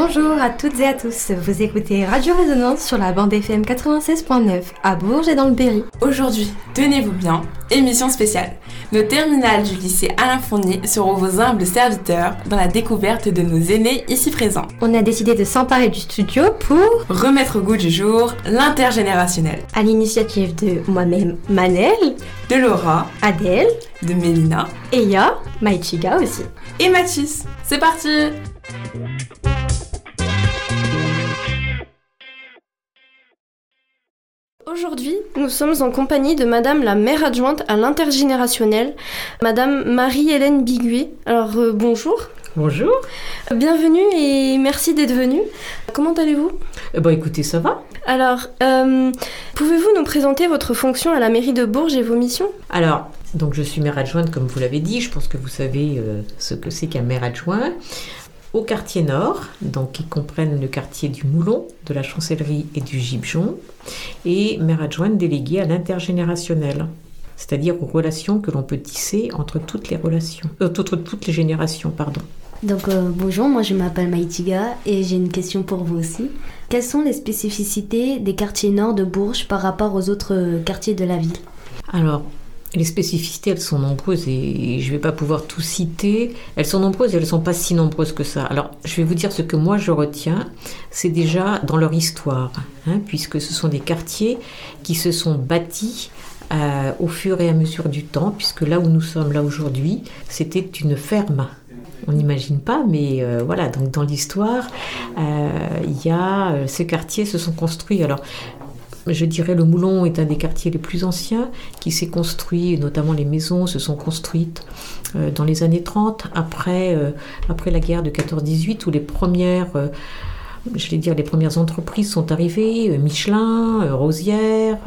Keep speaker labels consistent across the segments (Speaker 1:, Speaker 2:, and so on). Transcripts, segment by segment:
Speaker 1: Bonjour à toutes et à tous, vous écoutez Radio Résonance sur la bande FM 96.9 à Bourges et dans le Berry.
Speaker 2: Aujourd'hui, tenez-vous bien, émission spéciale. Nos terminales du lycée Alain Fournier seront vos humbles serviteurs dans la découverte de nos aînés ici présents.
Speaker 1: On a décidé de s'emparer du studio pour
Speaker 2: remettre au goût du jour l'intergénérationnel.
Speaker 1: À l'initiative de moi-même Manel,
Speaker 2: de Laura,
Speaker 1: Adèle,
Speaker 2: de Mélina,
Speaker 1: Eya, Maïchiga aussi.
Speaker 2: Et Mathis. C'est parti
Speaker 3: Aujourd'hui, nous sommes en compagnie de Madame la maire adjointe à l'intergénérationnel, Madame Marie-Hélène Biguet. Alors euh, bonjour.
Speaker 4: Bonjour.
Speaker 3: Bienvenue et merci d'être venue. Comment allez-vous?
Speaker 4: Eh ben, écoutez, ça va.
Speaker 3: Alors, euh, pouvez-vous nous présenter votre fonction à la mairie de Bourges et vos missions?
Speaker 4: Alors, donc je suis maire adjointe, comme vous l'avez dit. Je pense que vous savez euh, ce que c'est qu'un maire adjoint au quartier nord, donc qui comprennent le quartier du Moulon, de la Chancellerie et du Gibjon, et maire adjointe déléguée à l'intergénérationnel, c'est-à-dire aux relations que l'on peut tisser entre toutes les relations, euh, entre toutes les générations, pardon.
Speaker 5: Donc euh, bonjour, moi je m'appelle Maïtiga et j'ai une question pour vous aussi. Quelles sont les spécificités des quartiers nord de Bourges par rapport aux autres quartiers de la ville?
Speaker 4: Alors, les spécificités, elles sont nombreuses et je ne vais pas pouvoir tout citer. Elles sont nombreuses et elles ne sont pas si nombreuses que ça. Alors, je vais vous dire ce que moi je retiens. C'est déjà dans leur histoire, hein, puisque ce sont des quartiers qui se sont bâtis euh, au fur et à mesure du temps, puisque là où nous sommes là aujourd'hui, c'était une ferme. On n'imagine pas, mais euh, voilà, donc dans l'histoire, euh, il y a ces quartiers se sont construits. Alors, je dirais le Moulon est un des quartiers les plus anciens qui s'est construit, notamment les maisons se sont construites euh, dans les années 30, après, euh, après la guerre de 14-18, où les premières, euh, je dire, les premières entreprises sont arrivées, Michelin, Rosière,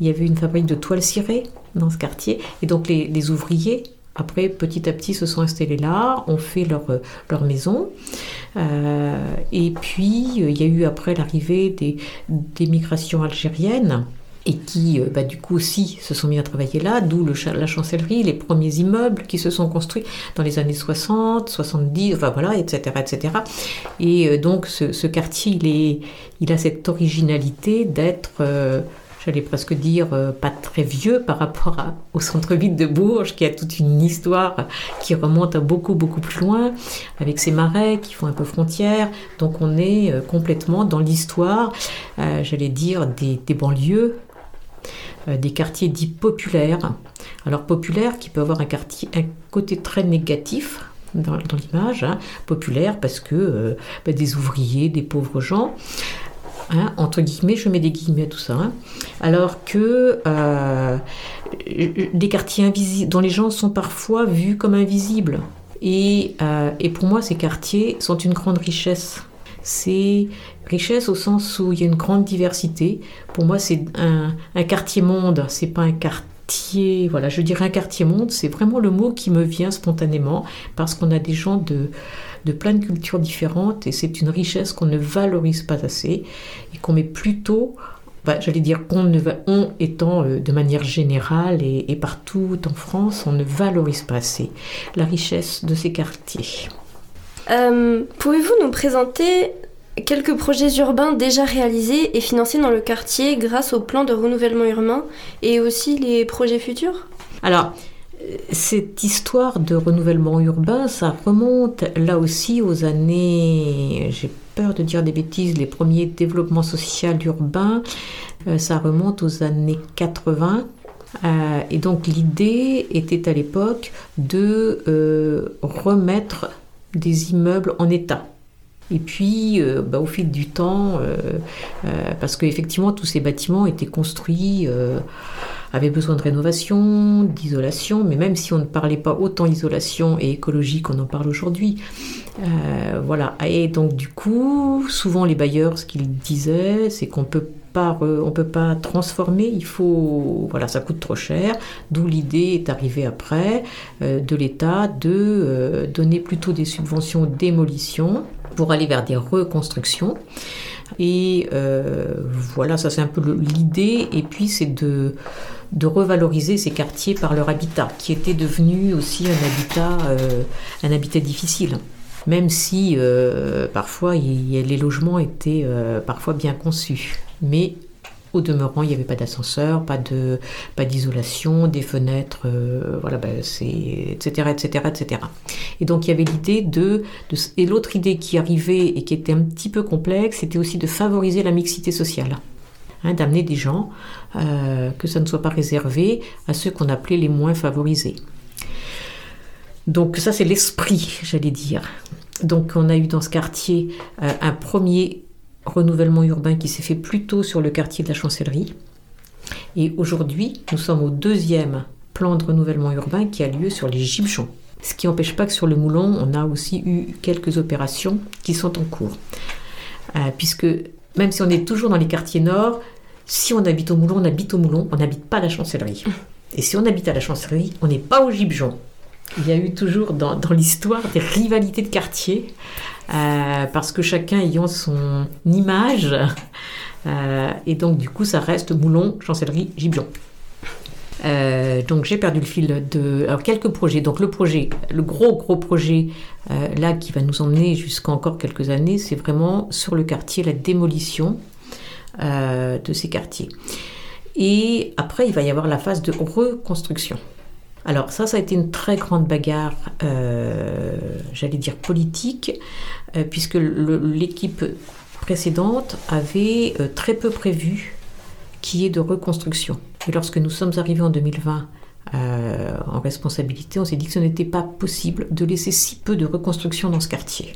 Speaker 4: il y avait une fabrique de toiles cirées dans ce quartier, et donc les ouvriers après, petit à petit, se sont installés là, ont fait leur, leur maison. Euh, et puis, euh, il y a eu après l'arrivée des, des, migrations algériennes et qui, euh, bah, du coup, aussi se sont mis à travailler là, d'où la chancellerie, les premiers immeubles qui se sont construits dans les années 60, 70, enfin voilà, etc. etc. Et donc, ce, ce, quartier, il, est, il a cette originalité d'être j'allais presque dire, euh, pas très vieux par rapport au centre-ville de Bourges, qui a toute une histoire qui remonte à beaucoup, beaucoup plus loin, avec ses marais qui font un peu frontière. Donc on est euh, complètement dans l'histoire, euh, j'allais dire, des, banlieues, des quartiers dits populaires. Alors populaires qui peut avoir un, quartier, un côté très négatif, dans, l'image, hein, populaire parce que bah, des ouvriers, des pauvres gens, Hein, entre guillemets, je mets des guillemets à tout ça, hein. alors que euh, des quartiers invisibles, dont les gens sont parfois vus comme invisibles. Et, euh, et pour moi, ces quartiers sont une grande richesse. C'est richesse au sens où il y a une grande diversité. Pour moi, c'est un, un quartier monde, c'est pas un quartier voilà, je dirais un quartier monde, c'est vraiment le mot qui me vient spontanément parce qu'on a des gens de, de plein de cultures différentes et c'est une richesse qu'on ne valorise pas assez et qu'on met plutôt bah, j'allais dire qu'on ne va, on étant euh, de manière générale et, partout en France, on ne valorise pas assez la richesse de ces quartiers.
Speaker 3: Euh, pouvez-vous nous présenter quelques projets urbains déjà réalisés et financés dans le quartier grâce au plan de renouvellement urbain et aussi les projets futurs
Speaker 4: Alors, cette histoire de renouvellement urbain, ça remonte là aussi aux années, j'ai peur de dire des bêtises, les premiers développements sociaux urbains, euh, ça remonte aux années 80. Euh, et donc l'idée était à l'époque de euh, remettre des immeubles en état. Et puis, bah, au fil du temps, parce qu'effectivement, tous ces bâtiments étaient construits avait besoin de rénovation, d'isolation, mais même si on ne parlait pas autant d'isolation et écologie qu'on en parle aujourd'hui. Euh, voilà. Et donc du coup, souvent les bailleurs, ce qu'ils disaient, c'est qu'on peut pas, on peut pas transformer, il faut, voilà, ça coûte trop cher. D'où l'idée est arrivée après euh, de l'État de euh, donner plutôt des subventions démolition pour aller vers des reconstructions. Et voilà, ça c'est un peu l'idée. Et puis c'est de revaloriser ces quartiers par leur habitat, qui était devenu aussi un habitat, euh, un habitat difficile. même si parfois les logements étaient parfois bien conçus. Mais au demeurant, il n'y avait pas d'ascenseur, pas de pas d'isolation, des fenêtres, euh, voilà, ben, c'est etc etc etc. Et donc il y avait l'idée de, et l'autre idée qui arrivait et qui était un petit peu complexe, c'était aussi de favoriser la mixité sociale, hein, d'amener des gens, euh, que ça ne soit pas réservé à ceux qu'on appelait les moins favorisés. Donc ça c'est l'esprit, j'allais dire. Donc on a eu dans ce quartier euh, un premier renouvellement urbain qui s'est fait plutôt sur le quartier de la Chancellerie. Et aujourd'hui, nous sommes au deuxième plan de renouvellement urbain qui a lieu sur les Gibchons. Ce qui n'empêche pas que sur le Moulon, on a aussi eu quelques opérations qui sont en cours. Euh, puisque même si on est toujours dans les quartiers nord, si on habite au Moulon, on habite au Moulon, on n'habite pas à la Chancellerie. Et si on habite à la Chancellerie, on n'est pas au Gibjon. Il y a eu toujours dans, dans l'histoire des rivalités de quartiers euh, parce que chacun ayant son image. Euh, et donc, du coup, ça reste Moulon, Chancellerie, Gibion. Euh, donc j'ai perdu le fil de alors, quelques projets. Donc le projet, le gros gros projet là qui va nous emmener jusqu'à encore quelques années, c'est vraiment sur le quartier la démolition de ces quartiers. Et après il va y avoir la phase de reconstruction. Alors ça, ça a été une très grande bagarre, euh, j'allais dire politique, euh, puisque l'équipe précédente avait euh, très peu prévu qu'il y ait de reconstruction. Et lorsque nous sommes arrivés en 2020 en responsabilité, on s'est dit que ce n'était pas possible de laisser si peu de reconstruction dans ce quartier.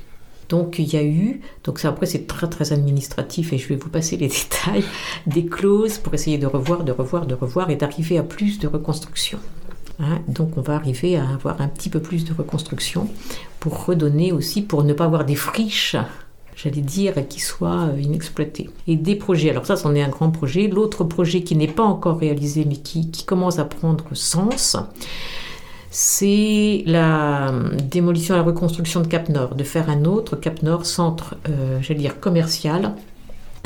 Speaker 4: Donc il y a eu, donc ça après c'est très très administratif et je vais vous passer les détails, des clauses pour essayer de revoir, de revoir, de revoir et d'arriver à plus de reconstruction. Hein, donc on va arriver à avoir un petit peu plus de reconstruction pour redonner aussi, pour ne pas avoir des friches j'allais dire, qui soient euh, inexploitées. Et des projets, alors ça, c'en est un grand projet. L'autre projet qui n'est pas encore réalisé, mais qui, commence à prendre sens, c'est la démolition et la reconstruction de Cap Nord, de faire un autre Cap Nord centre, euh, j'allais dire, commercial,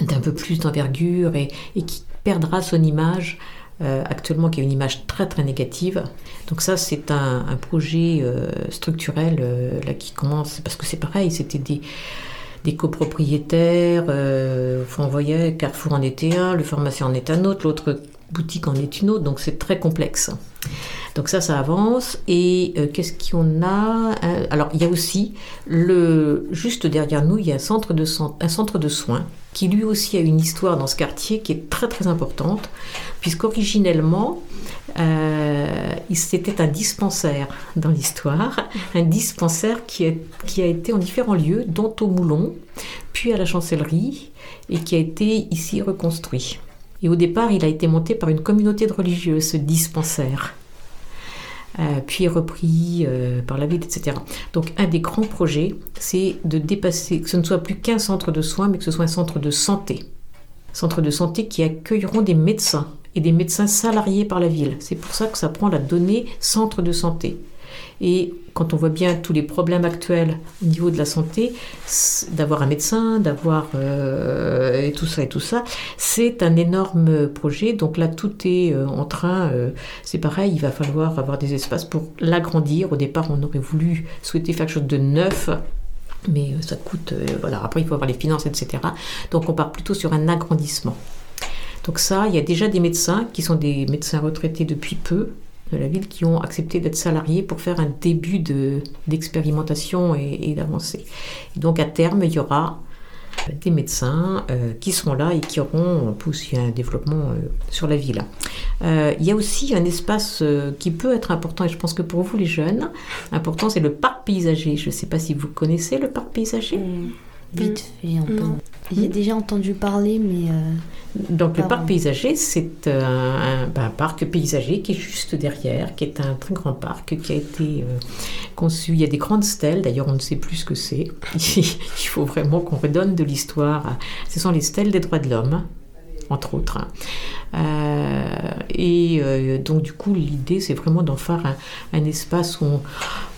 Speaker 4: d'un peu plus d'envergure et, qui perdra son image euh, actuellement qui a une image très très négative. Donc ça c'est un, projet euh, structurel euh, là qui commence parce que c'est pareil, c'était des des copropriétaires, on voyait Carrefour en était un, le pharmacien en est un autre, l'autre boutique en est une autre, donc c'est très complexe. Donc ça, ça avance. Et qu'est-ce qu'on a Alors, il y a aussi, le, juste derrière nous, il y a un centre de soins qui lui aussi a une histoire dans ce quartier qui est très très importante, puisqu'originellement, euh, c'était un dispensaire dans l'histoire, un dispensaire qui a, qui a été en différents lieux, dont au Moulon, puis à la Chancellerie, et qui a été ici reconstruit. Et au départ, il a été monté par une communauté de religieux, ce dispensaire. Euh, puis repris euh, par la ville, etc. Donc un des grands projets, c'est de dépasser, que ce ne soit plus qu'un centre de soins, mais que ce soit un centre de santé. Centre de santé qui accueilleront des médecins et des médecins salariés par la ville. C'est pour ça que ça prend la donnée centre de santé. Et quand on voit bien tous les problèmes actuels au niveau de la santé, d'avoir un médecin, d'avoir euh, et tout ça et tout ça, c'est un énorme projet. Donc là, tout est euh, en train. Euh, c'est pareil, il va falloir avoir des espaces pour l'agrandir. Au départ, on aurait voulu souhaiter faire quelque chose de neuf. Mais ça coûte, voilà. Après, il faut avoir les finances, etc. Donc, on part plutôt sur un agrandissement. Donc ça, il y a déjà des médecins qui sont des médecins retraités depuis peu, de la ville qui ont accepté d'être salariés pour faire un début d'expérimentation et, d'avancée. Donc à terme, il y aura des médecins euh, qui seront là et qui auront poussé un développement euh, sur la ville. Euh, il y a aussi un espace qui peut être important, et je pense que pour vous les jeunes, important, c'est le parc paysager. Je ne sais pas si vous connaissez le parc paysager.
Speaker 5: Mmh. Vite fait, un peu. J'ai déjà entendu parler, mais. Euh,
Speaker 4: Donc, le parc paysager, c'est un, ben, un, parc paysager qui est juste derrière, qui est un très grand parc qui a été euh, conçu. Il y a des grandes stèles, d'ailleurs, on ne sait plus ce que c'est. Il faut vraiment qu'on redonne de l'histoire. Ce sont les stèles des droits de l'homme entre autres. Euh, et euh, donc du coup, l'idée, c'est vraiment d'en faire un, espace où on,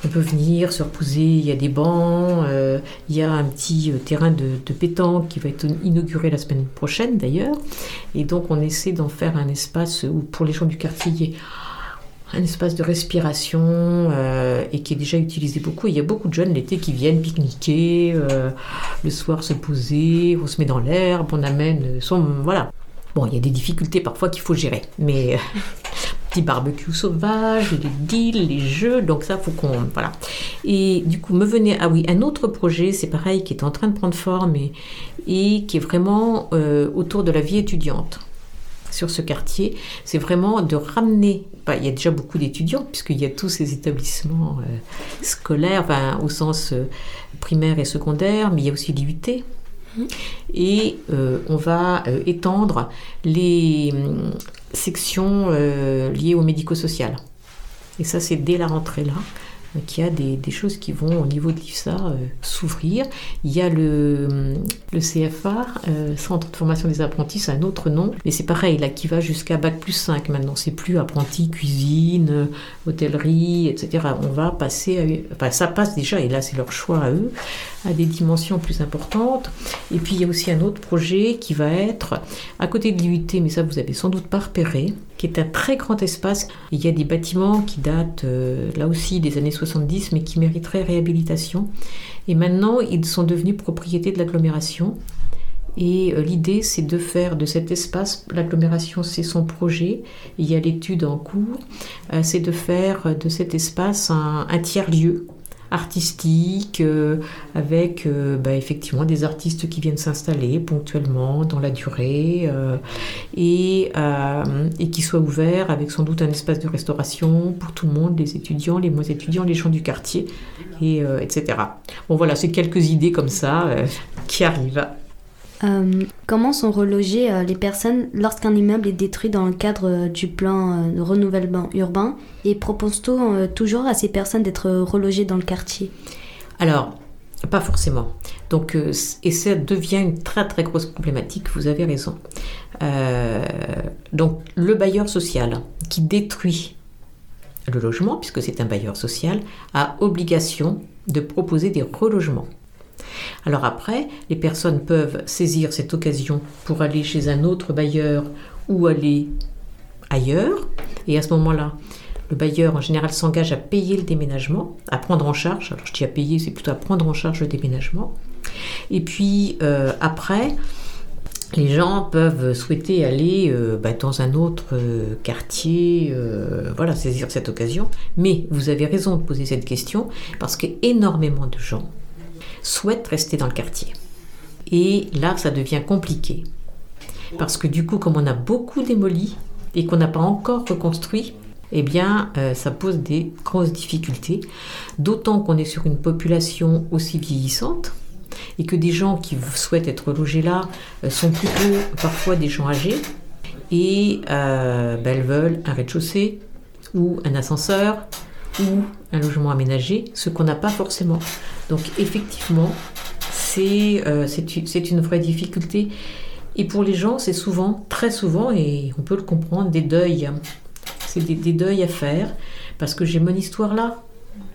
Speaker 4: peut venir se reposer. Il y a des bancs, euh, il y a un petit terrain de, de, pétanque qui va être inauguré la semaine prochaine d'ailleurs. Et donc on essaie d'en faire un espace où pour les gens du quartier, un espace de respiration et qui est déjà utilisé beaucoup. il y a beaucoup de jeunes l'été qui viennent pique-niquer, le soir se poser, on se met dans l'herbe, on amène son... Voilà. Bon, il y a des difficultés parfois qu'il faut gérer, mais petit barbecue sauvage, les deals, les jeux, donc ça faut qu'on voilà. Et du coup me venait ah oui un autre projet, c'est pareil qui est en train de prendre forme et, et qui est vraiment autour de la vie étudiante sur ce quartier, c'est vraiment de ramener, bah, il y a déjà beaucoup d'étudiants, puisqu'il y a tous ces établissements euh, scolaires, au sens euh, primaire et secondaire, mais il y a aussi l'IUT. Et euh, on va étendre les hum, sections liées au médico-social. Et ça, c'est dès la rentrée là qu'il y a des, choses qui vont au niveau de l'IFSA euh, s'ouvrir. Il y a le, le CFA, euh, Centre de formation des apprentis, c'est un autre nom, mais c'est pareil, là, qui va jusqu'à Bac plus 5 maintenant. C'est plus apprenti cuisine, euh, hôtellerie, etc. On va passer, à, enfin ça passe déjà, et là c'est leur choix à eux, à des dimensions plus importantes. Et puis il y a aussi un autre projet qui va être à côté de l'IUT, mais ça vous avez sans doute pas repéré, qui est un très grand espace. Il y a des bâtiments qui datent là aussi des années 70, mais qui mériteraient réhabilitation. Et maintenant, ils sont devenus propriété de l'agglomération. Et euh, l'idée, c'est de faire de cet espace, l'agglomération, c'est son projet, il y a l'étude en cours, euh, c'est de faire de cet espace un tiers-lieu artistique, euh, avec euh, bah, effectivement des artistes qui viennent s'installer ponctuellement dans la durée euh, et, et qui soit ouvert avec sans doute un espace de restauration pour tout le monde, les étudiants, les moins étudiants, les gens du quartier, et, etc. Bon voilà, c'est quelques idées comme ça qui arrivent.
Speaker 5: Euh, comment sont relogées euh, les personnes lorsqu'un immeuble est détruit dans le cadre euh, du plan de renouvellement urbain? Et propose-t-on toujours à ces personnes d'être relogées dans le quartier?
Speaker 4: Alors, pas forcément. Donc, et ça devient une très très grosse problématique, vous avez raison. donc, le bailleur social qui détruit le logement, puisque c'est un bailleur social, a obligation de proposer des relogements. Alors après, les personnes peuvent saisir cette occasion pour aller chez un autre bailleur ou aller ailleurs. Et à ce moment-là, le bailleur en général s'engage à payer le déménagement, à prendre en charge. Alors je dis à payer, c'est plutôt à prendre en charge le déménagement. Et puis euh, après, les gens peuvent souhaiter aller euh, bah, dans un autre euh, quartier, voilà, saisir cette occasion. Mais vous avez raison de poser cette question parce qu'énormément de gens souhaitent rester dans le quartier. Et là, ça devient compliqué. Parce que du coup, comme on a beaucoup démoli et qu'on n'a pas encore reconstruit, eh bien, euh, ça pose des grosses difficultés. D'autant qu'on est sur une population aussi vieillissante et que des gens qui souhaitent être logés là euh, sont plutôt parfois des gens âgés et euh, ben, elles veulent un rez-de-chaussée ou un ascenseur ou un logement aménagé, ce qu'on n'a pas forcément. Donc effectivement, euh, c'est une vraie difficulté. Et pour les gens, c'est souvent, très souvent, et on peut le comprendre, des deuils. C'est des, deuils à faire, parce que j'ai mon histoire là,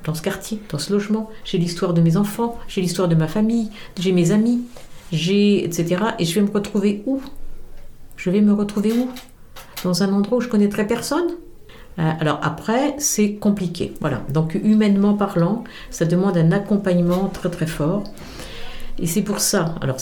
Speaker 4: dans ce quartier, dans ce logement. J'ai l'histoire de mes enfants, j'ai l'histoire de ma famille, j'ai mes amis, j'ai etc. Et je vais me retrouver où? Je vais me retrouver où? Dans un endroit où je connaîtrai personne? Alors après, c'est compliqué. Voilà. Donc humainement parlant, ça demande un accompagnement très très fort. Et c'est pour ça, alors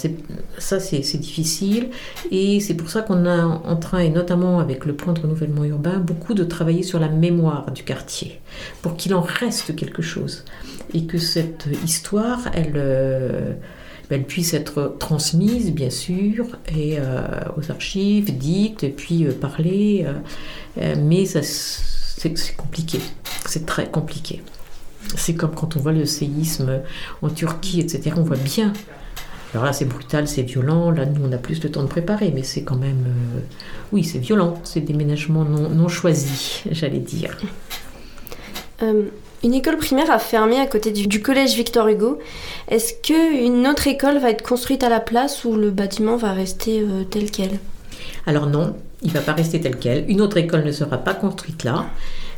Speaker 4: ça c'est difficile, et c'est pour ça qu'on est en train, et notamment avec le plan de renouvellement urbain, beaucoup de travailler sur la mémoire du quartier, pour qu'il en reste quelque chose, et que cette histoire, elle, euh, elle puisse être transmise, bien sûr, et euh, aux archives, dites, et puis parler, mais ça c'est compliqué. C'est très compliqué. C'est comme quand on voit le séisme en Turquie, etc. On voit bien. Alors là, c'est brutal, c'est violent. Là, nous, on a plus de temps de préparer, mais c'est quand même. Euh, oui, c'est violent. C'est déménagement non, non choisi, j'allais dire.
Speaker 3: Euh, une école primaire a fermé à côté du, collège Victor Hugo. Est-ce qu'une autre école va être construite à la place ou le bâtiment va rester euh, tel quel?
Speaker 4: Alors non, il ne va pas rester tel quel. Une autre école ne sera pas construite là,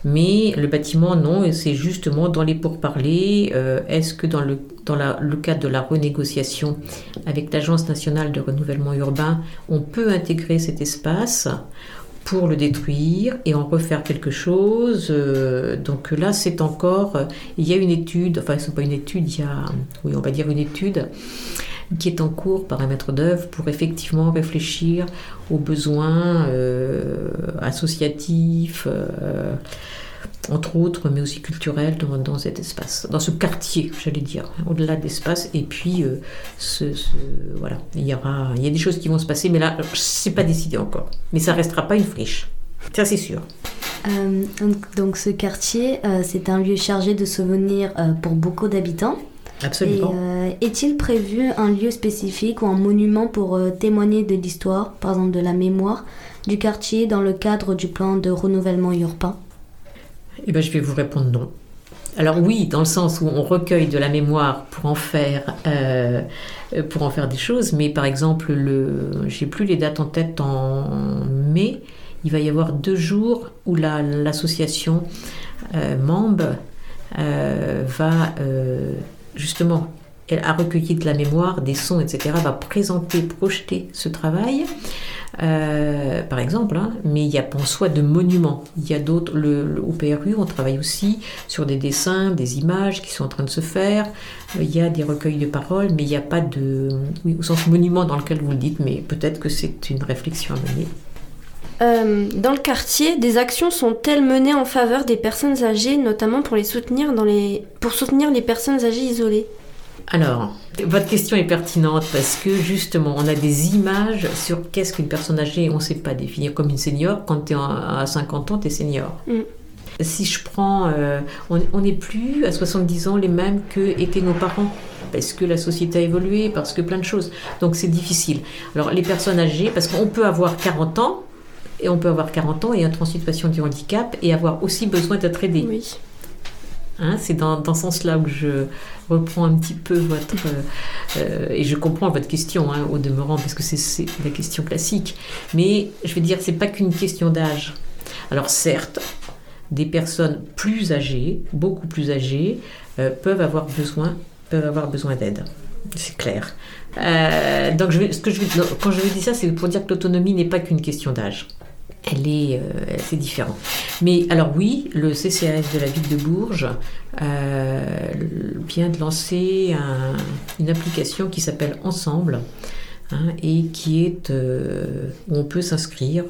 Speaker 4: mais le bâtiment, non, c'est justement dans les pourparlers. Euh, est-ce que dans, le, dans le cadre de la renégociation avec l'Agence nationale de renouvellement urbain, on peut intégrer cet espace? Pour le détruire et en refaire quelque chose. Euh, donc là, c'est encore, il y a une étude, enfin, c'est pas une étude, il y a, oui, on va dire une étude qui est en cours par un maître d'œuvre pour effectivement réfléchir aux besoins euh, associatifs, euh, entre autres, mais aussi culturels dans, cet espace, dans ce quartier, j'allais dire, au-delà d'espace. Et puis, euh, ce, voilà, il y aura, il y a des choses qui vont se passer, mais là, c'est pas décidé encore. Mais ça restera pas une friche, ça c'est sûr.
Speaker 5: donc, ce quartier, c'est un lieu chargé de souvenirs pour beaucoup d'habitants.
Speaker 4: Absolument.
Speaker 5: Euh, est-il prévu un lieu spécifique ou un monument pour euh, témoigner de l'histoire, par exemple de la mémoire, du quartier dans le cadre du plan de renouvellement urbain?
Speaker 4: Eh bien, je vais vous répondre non. Alors oui, dans le sens où on recueille de la mémoire pour en faire, euh, pour en faire des choses, mais par exemple, le, j'ai plus les dates en tête en mai, il va y avoir deux jours où l'association MAMB va justement, elle a recueilli de la mémoire, des sons, etc., va présenter, projeter ce travail, euh, par exemple, hein, mais il y a pas en soi de monuments. Il y a d'autres, au PRU, on travaille aussi sur des dessins, des images qui sont en train de se faire. Il y a des recueils de paroles, mais il n'y a pas de, oui, au sens monument dans lequel vous le dites, mais peut-être que c'est une réflexion à mener.
Speaker 3: Euh, dans le quartier, des actions sont-elles menées en faveur des personnes âgées, notamment pour les soutenir pour soutenir les personnes âgées isolées?
Speaker 4: Alors, votre question est pertinente parce que justement, on a des images sur qu'est-ce qu'une personne âgée. On ne sait pas définir comme une senior. Quand tu es à 50 ans, tu es senior. Mm. Si je prends, euh, on n'est plus à 70 ans les mêmes que étaient nos parents parce que la société a évolué, parce que plein de choses. Donc c'est difficile. Alors les personnes âgées, parce qu'on peut avoir 40 ans, et on peut avoir 40 ans et être en situation de handicap et avoir aussi besoin d'être aidé.
Speaker 3: Oui.
Speaker 4: Hein, c'est dans, dans, ce sens-là où je reprends un petit peu votre... Euh, et je comprends votre question hein, au demeurant, parce que c'est la question classique. Mais je veux dire, c'est pas qu'une question d'âge. Alors certes, des personnes plus âgées, beaucoup plus âgées, euh, peuvent avoir besoin, peuvent avoir besoin d'aide. C'est clair. Euh, donc je ce que je, quand je dis ça, c'est pour dire que l'autonomie n'est pas qu'une question d'âge elle est, euh, c'est différent. Mais alors oui, le CCAS de la ville de Bourges euh, vient de lancer une application qui s'appelle Ensemble. Hein, et qui est euh, où on peut s'inscrire,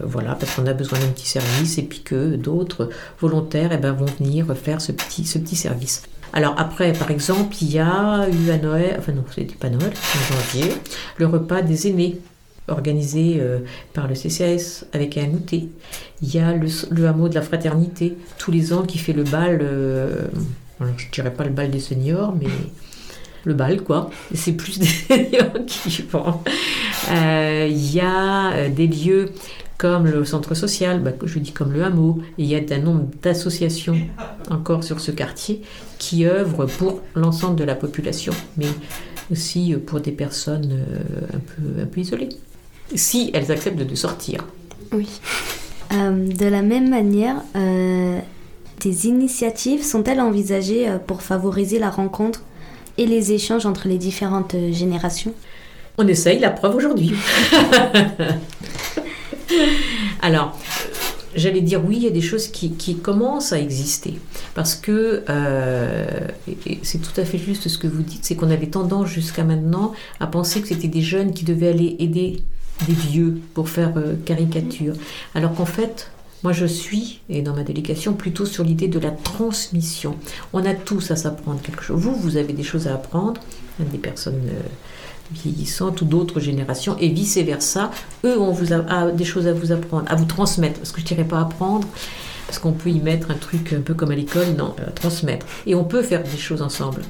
Speaker 4: voilà, parce qu'on a besoin d'un petit service et puis que d'autres volontaires eh ben, vont venir faire ce petit, ce petit service. Alors après, par exemple, il y a eu à Noël, enfin non, c'était pas Noël, en janvier, le repas des aînés organisé euh, par le CCAS avec un outil. Il y a le, hameau de la fraternité, tous les ans, qui fait le bal, euh, je ne dirais pas le bal des seniors, mais le bal, quoi. C'est plus des seniors qui vont. Euh, il y a des lieux comme le centre social, bah, je dis comme le hameau, il y a un nombre d'associations encore sur ce quartier qui œuvrent pour l'ensemble de la population, mais aussi pour des personnes un peu isolées si elles acceptent de sortir.
Speaker 3: Oui.
Speaker 5: Euh, de la même manière, euh, des initiatives sont-elles envisagées euh, pour favoriser la rencontre et les échanges entre les différentes générations?
Speaker 4: On essaye, la preuve aujourd'hui. Alors, j'allais dire oui, il y a des choses qui, qui commencent à exister. Parce que c'est tout à fait juste ce que vous dites, c'est qu'on avait tendance jusqu'à maintenant à penser que c'était des jeunes qui devaient aller aider des vieux pour faire euh, caricature. Alors qu'en fait, moi je suis, et dans ma délégation, plutôt sur l'idée de la transmission. On a tous à s'apprendre quelque chose. Vous, vous avez des choses à apprendre, des personnes euh, vieillissantes ou d'autres générations, et vice-versa. Eux ont a, des choses à vous apprendre, à vous transmettre. Parce que je ne dirais pas apprendre, parce qu'on peut y mettre un truc un peu comme à l'école, non, euh, transmettre. Et on peut faire des choses ensemble.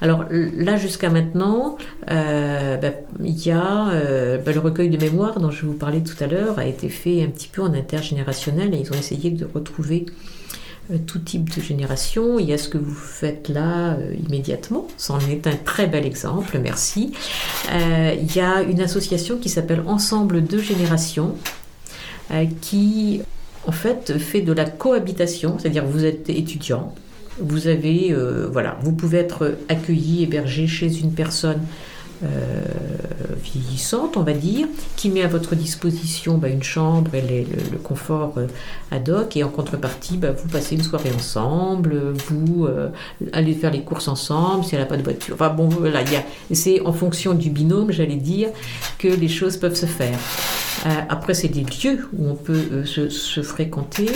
Speaker 4: Alors là, jusqu'à maintenant, euh, bah, il y a euh, bah, le recueil de mémoire dont je vous parlais tout à l'heure, a été fait un petit peu en intergénérationnel et ils ont essayé de retrouver tout type de génération. Il y a ce que vous faites là immédiatement. C'en est un très bel exemple, merci. il y a une association qui s'appelle Ensemble de générations qui en fait, fait de la cohabitation, c'est-à-dire vous êtes étudiant, vous avez, euh, voilà, vous pouvez être accueilli, hébergé chez une personne euh, vieillissante, on va dire, qui met à votre disposition bah, une chambre et le, confort euh, ad hoc, et en contrepartie, bah, vous passez une soirée ensemble, vous allez faire les courses ensemble, si elle n'a pas de voiture. Enfin bon, voilà, c'est en fonction du binôme, j'allais dire, que les choses peuvent se faire. Euh, après, c'est des lieux où on peut euh, se, fréquenter.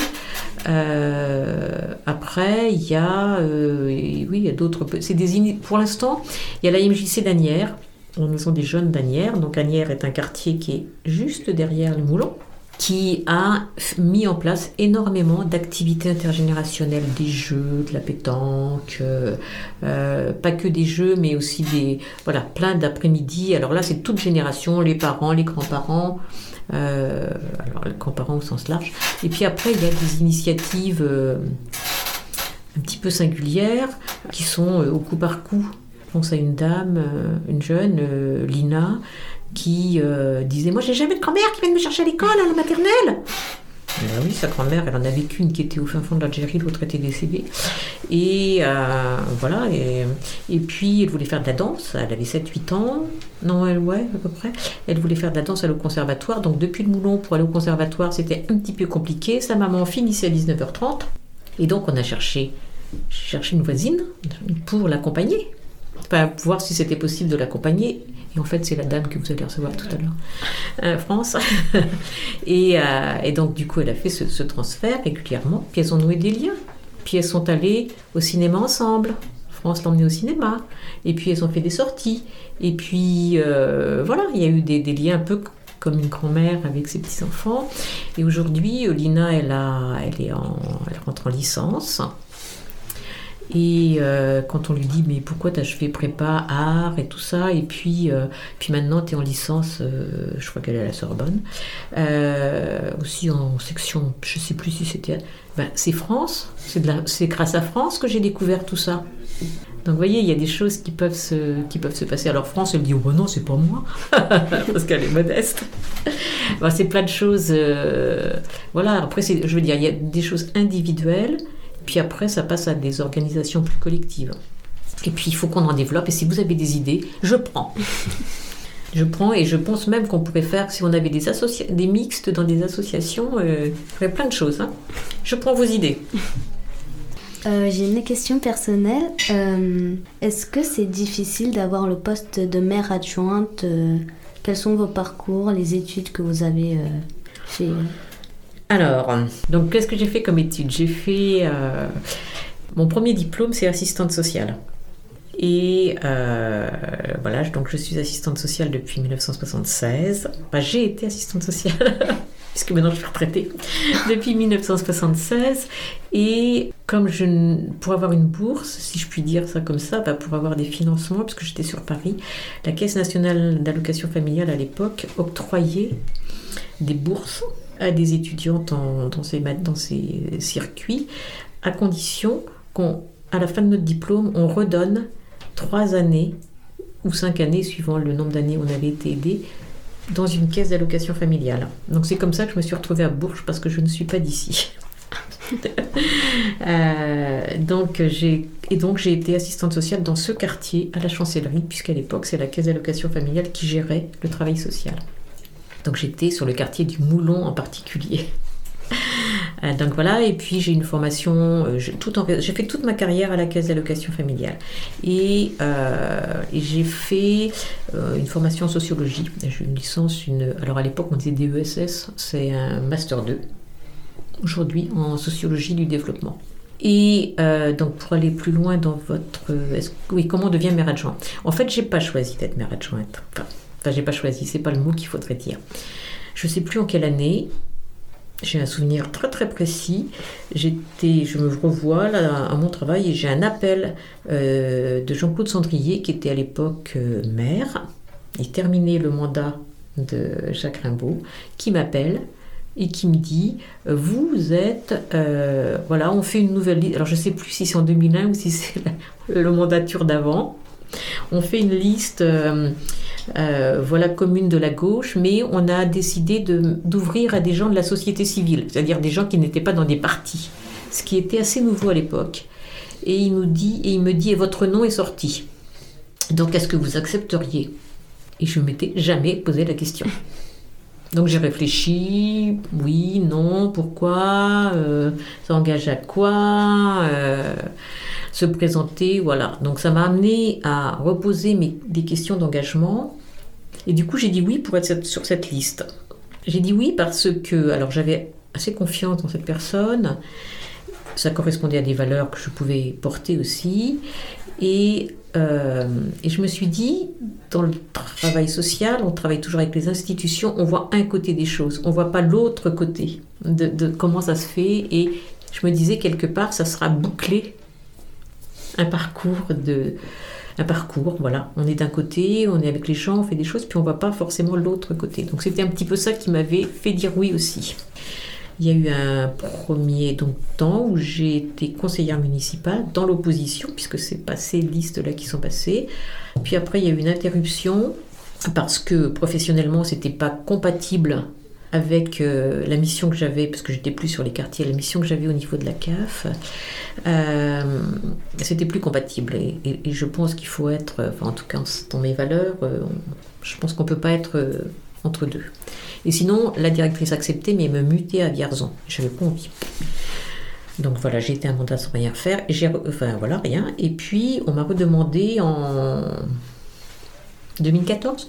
Speaker 4: Euh, après, il y a, oui, il y a d'autres. C'est des pour l'instant, il y a la MJC d'Anières, la maison des jeunes d'Anières. Donc Anières est un quartier qui est juste derrière le Moulon, qui a mis en place énormément d'activités intergénérationnelles, des jeux, de la pétanque, pas que des jeux, mais aussi des, voilà, plein d'après-midi. Alors là, c'est toute génération, les parents, les grands-parents. Euh, alors grands-parents au sens large. Et puis après, il y a des initiatives euh, un petit peu singulières qui sont euh, au coup par coup. Je pense à une dame, euh, une jeune, Lina, qui disait Moi, j'ai jamais de grand-mère qui vient me chercher à l'école, à la maternelle. Ben oui, sa grand-mère, elle en avait qu'une qui était au fin fond de l'Algérie, l'autre était décédée. Et euh, voilà, et, puis elle voulait faire de la danse, elle avait 7-8 ans, non, elle, ouais, à peu près. Elle voulait faire de la danse aller au conservatoire, donc depuis le Moulon pour aller au conservatoire, c'était un petit peu compliqué. Sa maman finissait à 19h30, et donc on a cherché, cherché une voisine pour l'accompagner, enfin, voir si c'était possible de l'accompagner. En fait, c'est la dame que vous allez recevoir tout à l'heure, euh, France. et, euh, et donc, du coup, elle a fait ce, transfert régulièrement. Puis elles ont noué des liens. Puis elles sont allées au cinéma ensemble. France l'a emmenée au cinéma. Et puis elles ont fait des sorties. Et puis, euh, voilà, il y a eu des, liens un peu comme une grand-mère avec ses petits-enfants. Et aujourd'hui, Lina, elle, est en, elle rentre en licence. Et euh, quand on lui dit mais pourquoi t'as fait prépa art et tout ça et puis euh, puis maintenant tu es en licence euh, je crois qu'elle est à la Sorbonne euh, aussi en section je sais plus si c'était ben, c'est France c'est grâce à France que j'ai découvert tout ça. Donc vous voyez il y a des choses qui peuvent se qui peuvent se passer. Alors France elle dit oh ben non c'est pas moi parce qu'elle est modeste. Ben, c'est plein de choses voilà. Après je veux dire il y a des choses individuelles puis après, ça passe à des organisations plus collectives. Et puis, il faut qu'on en développe. Et si vous avez des idées, je prends. Je prends et je pense même qu'on pourrait faire, si on avait des, mixtes dans des associations, euh, il y aurait plein de choses. hein. Je prends vos idées.
Speaker 5: Euh, J'ai une question personnelle. Euh, Est-ce que c'est difficile d'avoir le poste de maire adjointe euh, Quels sont vos parcours, les études que vous avez euh, fait
Speaker 4: Alors, donc qu'est-ce que j'ai fait comme études J'ai fait. euh, mon premier diplôme, c'est assistante sociale. Et euh, voilà, donc je suis assistante sociale depuis 1976. Enfin, j'ai été assistante sociale, puisque maintenant je suis retraitée, depuis 1976. Et comme je, pour avoir une bourse, si je puis dire ça comme ça, bah, pour avoir des financements, puisque j'étais sur Paris, la Caisse nationale d'allocation familiale à l'époque octroyait des bourses à des étudiantes dans, ces, circuits, à condition qu'on, à la fin de notre diplôme, on redonne trois années ou cinq années, suivant le nombre d'années où on avait été aidé, dans une caisse d'allocation familiale. Donc c'est comme ça que je me suis retrouvée à Bourges parce que je ne suis pas d'ici. Euh, donc j'ai et donc j'ai été assistante sociale dans ce quartier à la chancellerie puisqu'à l'époque c'est la caisse d'allocation familiale qui gérait le travail social. Donc j'étais sur le quartier du Moulon en particulier. Euh, donc voilà, et puis j'ai une formation, euh, j'ai fait toute ma carrière à la caisse d'allocation familiale. Et, euh, j'ai fait une formation en sociologie. J'ai une licence, une, alors à l'époque on disait DESS, c'est un master 2, aujourd'hui en sociologie du développement. Et donc pour aller plus loin dans votre... oui, comment on devient mère adjointe En fait, j'ai pas choisi d'être mère adjointe. Enfin j'ai pas choisi, c'est pas le mot qu'il faudrait dire. Je sais plus en quelle année, j'ai un souvenir très très précis. J'étais, je me revois là à mon travail et j'ai un appel euh, de Jean-Claude Sandrier qui était à l'époque euh, maire. Il terminait le mandat de Jacques Rimbaud, qui m'appelle et qui me dit euh, vous êtes voilà on fait une nouvelle liste alors je sais plus si c'est en 2001 ou si c'est le mandature d'avant on fait une liste euh, voilà commune de la gauche, mais on a décidé d'ouvrir à des gens de la société civile, c'est-à-dire des gens qui n'étaient pas dans des partis, ce qui était assez nouveau à l'époque. Et il nous dit, et il me dit, et votre nom est sorti. Donc est-ce que vous accepteriez? Et je m'étais jamais posé la question. Donc j'ai réfléchi, oui, non, pourquoi, euh, ça engage à quoi, euh, se présenter, voilà. Donc ça m'a amené à reposer mes, des questions d'engagement. Et du coup j'ai dit oui pour être sur cette liste. J'ai dit oui parce que, alors j'avais assez confiance dans cette personne, ça correspondait à des valeurs que je pouvais porter aussi. Et, euh, et, je me suis dit, dans le travail social, on travaille toujours avec les institutions, on voit un côté des choses, on voit pas l'autre côté de, comment ça se fait. Et je me disais, quelque part, ça sera bouclé un parcours de un parcours, voilà. On est d'un côté, on est avec les gens, on fait des choses, puis on voit pas forcément l'autre côté. Donc c'était un petit peu ça qui m'avait fait dire oui aussi. Il y a eu un premier donc, temps où j'ai été conseillère municipale dans l'opposition, puisque c'est pas ces listes-là qui sont passées. Puis après, il y a eu une interruption parce que professionnellement, c'était pas compatible avec euh, la mission que j'avais, parce que j'étais plus sur les quartiers, la mission que j'avais au niveau de la CAF, euh, c'était plus compatible. Et, je pense qu'il faut être, enfin en tout cas dans mes valeurs, euh, je pense qu'on peut pas être euh, entre deux. Et sinon, la directrice acceptait, mais me mutait à Vierzon. Je n'avais pas envie. Donc voilà, j'ai été un mandat sans rien faire. J'ai, enfin voilà, rien. Et puis, on m'a redemandé en 2014.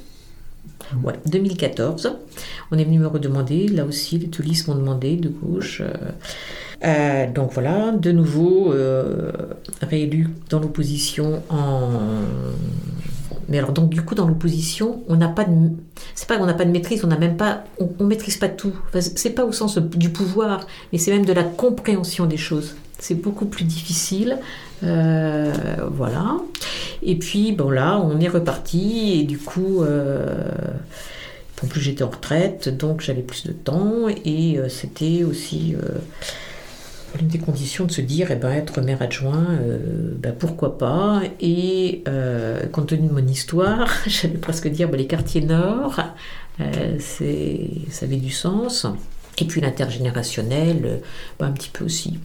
Speaker 4: Ouais, 2014. On est venu me redemander, là aussi, les toulistes m'ont demandé de gauche. Euh, donc voilà, de nouveau euh, réélu dans l'opposition en mais alors donc du coup dans l'opposition, on n'a pas de, c'est pas qu'on n'a pas de maîtrise, on n'a même pas, on, on, maîtrise pas tout. Enfin, c'est pas au sens du pouvoir, mais c'est même de la compréhension des choses. C'est beaucoup plus difficile, euh, voilà. Et puis bon là, on est reparti et du coup. Euh, en plus, j'étais en retraite, donc j'avais plus de temps et euh, c'était aussi euh, l'une des conditions de se dire, eh ben, être maire adjoint, euh, ben, pourquoi pas Et euh, compte tenu de mon histoire, j'allais presque dire, ben, les quartiers nord, euh, ça avait du sens. Et puis l'intergénérationnel, ben, un petit peu aussi.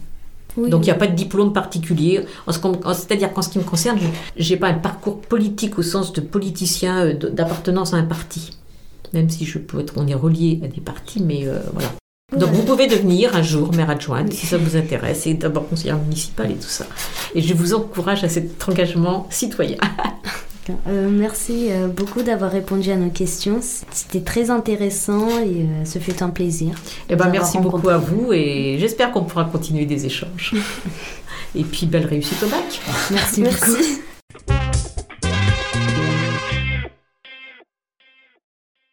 Speaker 4: Oui, Donc il n'y a pas de diplôme particulier. C'est-à-dire qu'en ce qui me concerne, je n'ai pas un parcours politique au sens de politicien d'appartenance à un parti. Même si je peux être, on est relié à des partis, mais voilà. Donc vous pouvez devenir un jour maire adjointe si ça vous intéresse et d'abord conseillère municipale et tout ça. Et je vous encourage à cet engagement citoyen.
Speaker 5: Euh, merci beaucoup d'avoir répondu à nos questions. C'était très intéressant et euh, ce fut un plaisir.
Speaker 4: Eh ben, merci beaucoup à vous et j'espère qu'on pourra continuer des échanges. et puis belle réussite au bac.
Speaker 5: Merci, merci. beaucoup.